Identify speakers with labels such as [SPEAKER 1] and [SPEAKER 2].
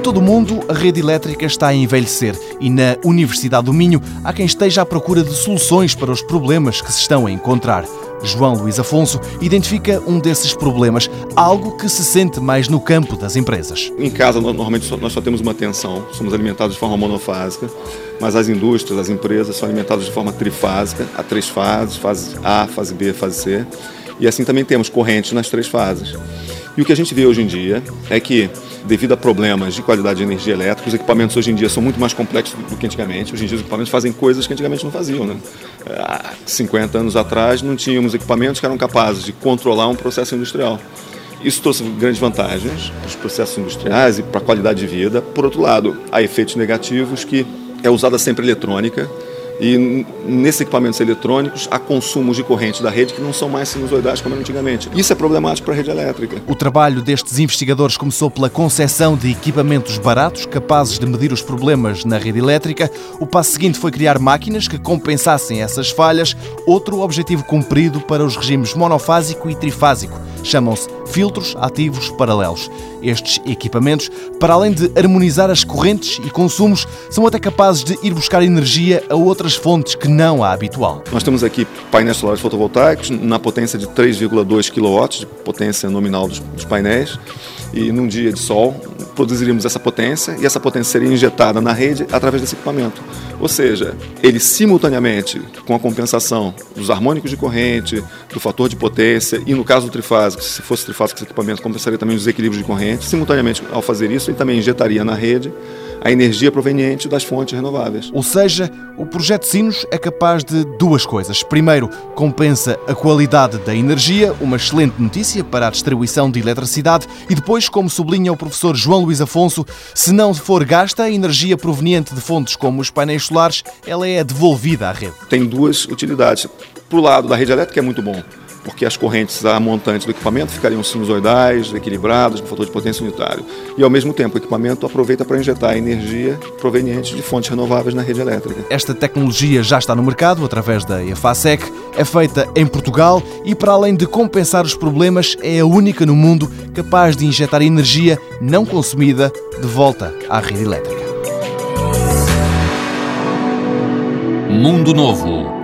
[SPEAKER 1] todo o mundo, a rede elétrica está a envelhecer e na Universidade do Minho há quem esteja à procura de soluções para os problemas que se estão a encontrar. João Luís Afonso identifica um desses problemas, algo que se sente mais no campo das empresas.
[SPEAKER 2] Em casa, normalmente nós só temos uma tensão, somos alimentados de forma monofásica, mas as indústrias, as empresas são alimentadas de forma trifásica, há três fases, fase A, fase B, fase C, e assim também temos correntes nas três fases. E o que a gente vê hoje em dia é que, devido a problemas de qualidade de energia elétrica, os equipamentos hoje em dia são muito mais complexos do que antigamente. Hoje em dia os equipamentos fazem coisas que antigamente não faziam. Né? Há 50 anos atrás não tínhamos equipamentos que eram capazes de controlar um processo industrial. Isso trouxe grandes vantagens para os processos industriais e para a qualidade de vida. Por outro lado, há efeitos negativos que é usada sempre eletrônica e nesses equipamentos eletrônicos há consumos de corrente da rede que não são mais sinusoidais como antigamente. Isso é problemático para a rede elétrica.
[SPEAKER 1] O trabalho destes investigadores começou pela concessão de equipamentos baratos capazes de medir os problemas na rede elétrica. O passo seguinte foi criar máquinas que compensassem essas falhas. Outro objetivo cumprido para os regimes monofásico e trifásico. Chamam-se filtros ativos paralelos. Estes equipamentos, para além de harmonizar as correntes e consumos, são até capazes de ir buscar energia a outras fontes que não a habitual.
[SPEAKER 2] Nós temos aqui painéis solares fotovoltaicos na potência de 3,2 kW, de potência nominal dos, dos painéis, e num dia de sol produziríamos essa potência e essa potência seria injetada na rede através desse equipamento. Ou seja, ele simultaneamente, com a compensação dos harmônicos de corrente, do fator de potência e no caso do trifásico, se fosse trifásico esse equipamento, compensaria também os desequilíbrios de corrente. Simultaneamente, ao fazer isso, ele também injetaria na rede a energia proveniente das fontes renováveis.
[SPEAKER 1] Ou seja, o projeto Sinos é capaz de duas coisas. Primeiro, compensa a qualidade da energia, uma excelente notícia para a distribuição de eletricidade, e depois, como sublinha o professor João Luís Afonso, se não for gasta a energia proveniente de fontes como os painéis solares, ela é devolvida à rede.
[SPEAKER 2] Tem duas utilidades. O lado da rede elétrica é muito bom porque as correntes a montante do equipamento ficariam sinusoidais, equilibradas, com fator de potência unitário. E, ao mesmo tempo, o equipamento aproveita para injetar energia proveniente de fontes renováveis na rede elétrica.
[SPEAKER 1] Esta tecnologia já está no mercado através da EFASEC, é feita em Portugal e, para além de compensar os problemas, é a única no mundo capaz de injetar energia não consumida de volta à rede elétrica.
[SPEAKER 3] Mundo Novo